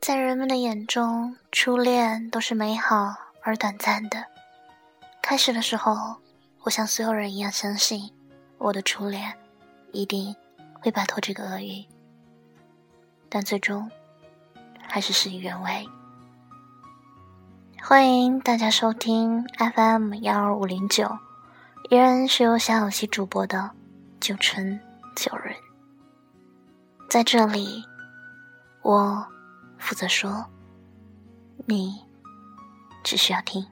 在人们的眼中，初恋都是美好而短暂的。开始的时候，我像所有人一样相信，我的初恋一定会摆脱这个厄运。但最终，还是事与愿违。欢迎大家收听 FM 幺二五零九，依然是由小小溪主播的九春九人，在这里，我。负责说，你只需要听。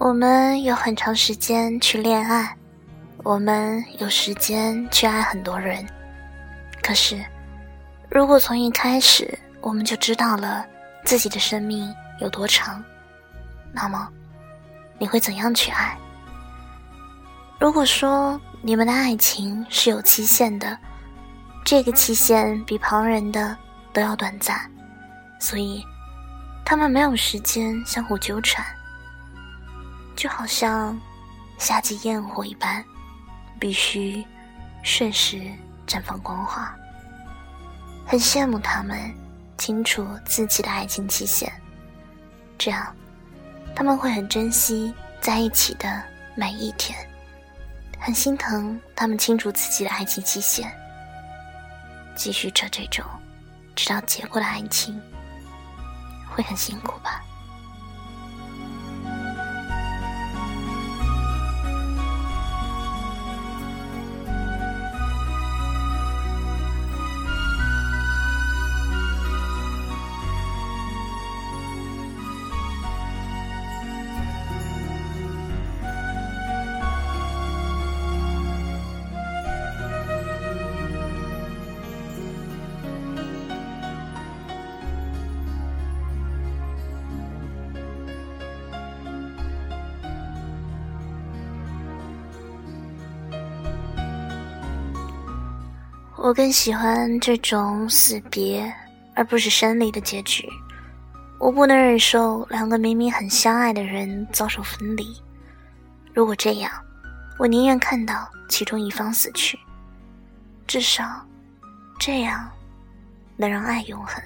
我们有很长时间去恋爱，我们有时间去爱很多人。可是，如果从一开始我们就知道了自己的生命有多长，那么你会怎样去爱？如果说你们的爱情是有期限的，这个期限比旁人的都要短暂，所以他们没有时间相互纠缠。就好像夏季焰火一般，必须瞬时绽放光华。很羡慕他们清楚自己的爱情期限，这样他们会很珍惜在一起的每一天。很心疼他们清楚自己的爱情期限，继续着这种直到结果的爱情，会很辛苦吧。我更喜欢这种死别，而不是生离的结局。我不能忍受两个明明很相爱的人遭受分离。如果这样，我宁愿看到其中一方死去。至少，这样能让爱永恒。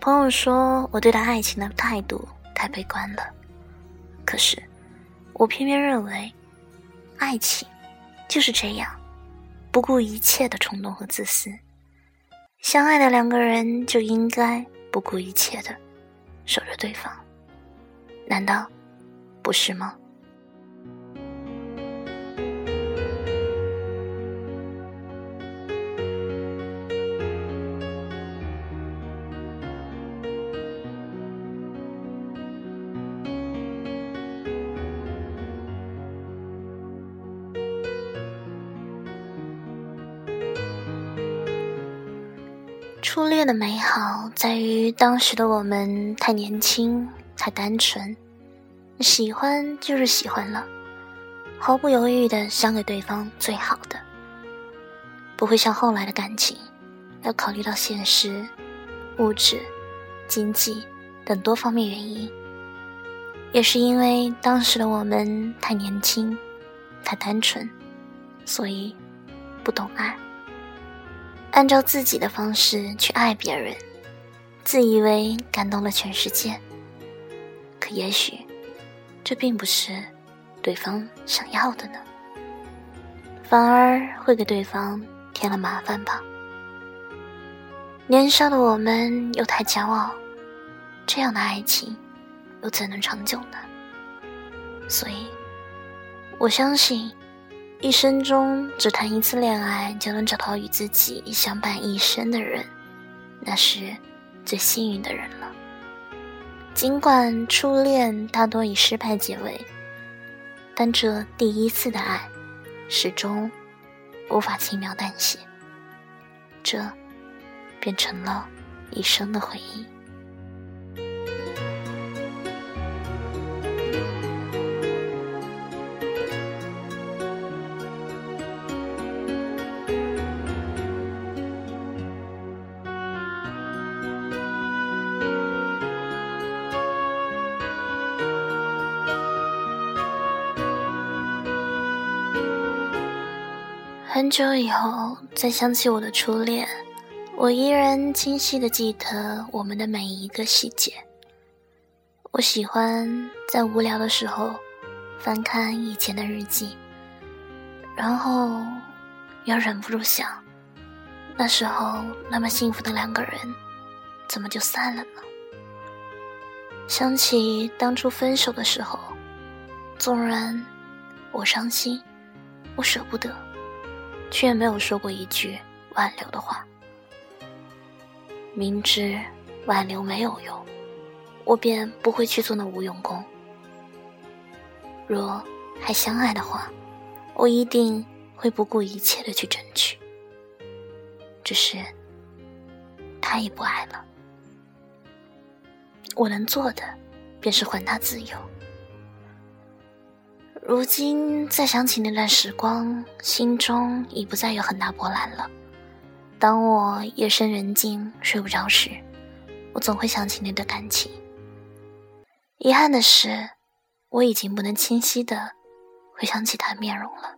朋友说我对待爱情的态度太悲观了，可是我偏偏认为，爱情就是这样。不顾一切的冲动和自私，相爱的两个人就应该不顾一切的守着对方，难道不是吗？初恋的美好在于当时的我们太年轻、太单纯，喜欢就是喜欢了，毫不犹豫的想给对方最好的，不会像后来的感情，要考虑到现实、物质、经济等多方面原因。也是因为当时的我们太年轻、太单纯，所以不懂爱。按照自己的方式去爱别人，自以为感动了全世界。可也许，这并不是对方想要的呢，反而会给对方添了麻烦吧。年少的我们又太骄傲，这样的爱情又怎能长久呢？所以，我相信。一生中只谈一次恋爱就能找到与自己相伴一生的人，那是最幸运的人了。尽管初恋大多以失败结尾，但这第一次的爱，始终无法轻描淡写，这变成了一生的回忆。很久以后再想起我的初恋，我依然清晰的记得我们的每一个细节。我喜欢在无聊的时候翻看以前的日记，然后又忍不住想，那时候那么幸福的两个人，怎么就散了呢？想起当初分手的时候，纵然我伤心，我舍不得。却没有说过一句挽留的话。明知挽留没有用，我便不会去做那无用功。若还相爱的话，我一定会不顾一切的去争取。只是他已不爱了，我能做的便是还他自由。如今再想起那段时光，心中已不再有很大波澜了。当我夜深人静睡不着时，我总会想起那段感情。遗憾的是，我已经不能清晰的回想起他面容了。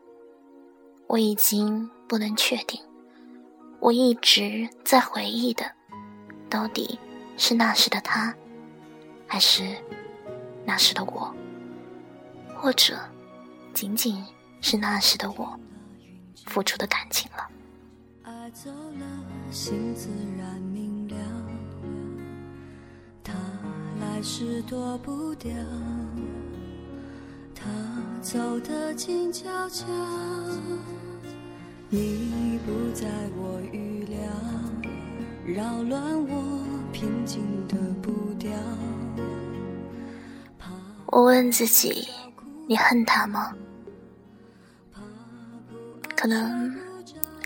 我已经不能确定，我一直在回忆的，到底是那时的他，还是那时的我，或者？仅仅是那时的我付出的感情了。爱走了，心自然明了。他来时躲不掉，他走得静悄悄。你不在我预料，扰乱我平静的步调。我问自己。你恨他吗？可能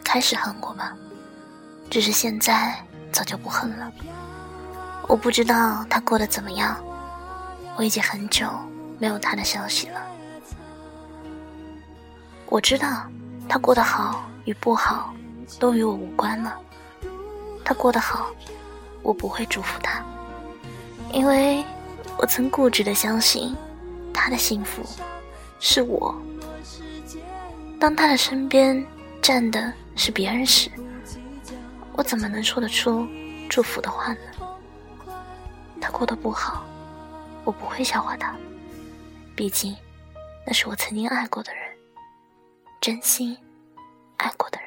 开始恨过吧，只是现在早就不恨了。我不知道他过得怎么样，我已经很久没有他的消息了。我知道他过得好与不好都与我无关了。他过得好，我不会祝福他，因为我曾固执的相信他的幸福。是我。当他的身边站的是别人时，我怎么能说得出祝福的话呢？他过得不好，我不会笑话他，毕竟那是我曾经爱过的人，真心爱过的人。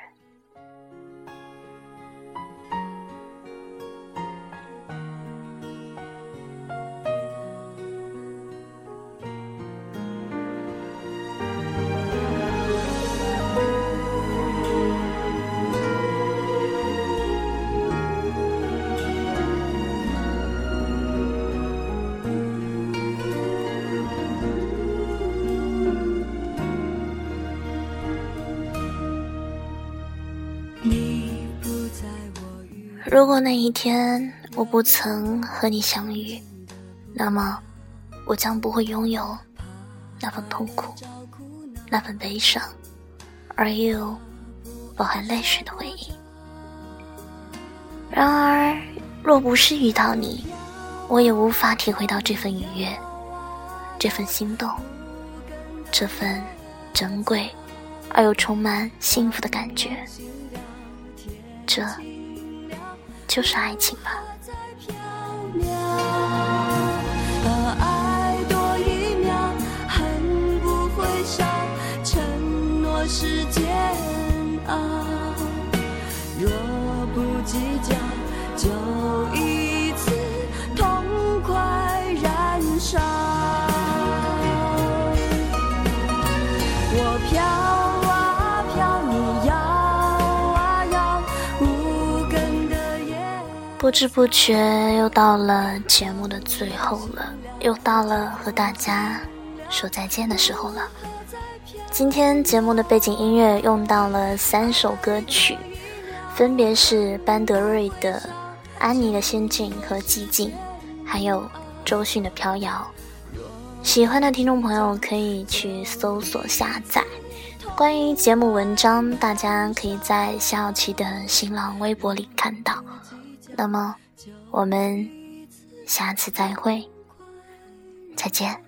如果那一天我不曾和你相遇，那么我将不会拥有那份痛苦、那份悲伤，而又饱含泪水的回忆。然而，若不是遇到你，我也无法体会到这份愉悦、这份心动、这份珍贵而又充满幸福的感觉。这。就是爱情吧。把爱多一秒，恨不会少，承诺是煎熬。若不计较，就一次痛快燃烧。我飘。不知不觉又到了节目的最后了，又到了和大家说再见的时候了。今天节目的背景音乐用到了三首歌曲，分别是班德瑞的《安妮的仙境》和《寂静》，还有周迅的《飘摇》。喜欢的听众朋友可以去搜索下载。关于节目文章，大家可以在小琪的新浪微博里看到。那么，我们下次再会，再见。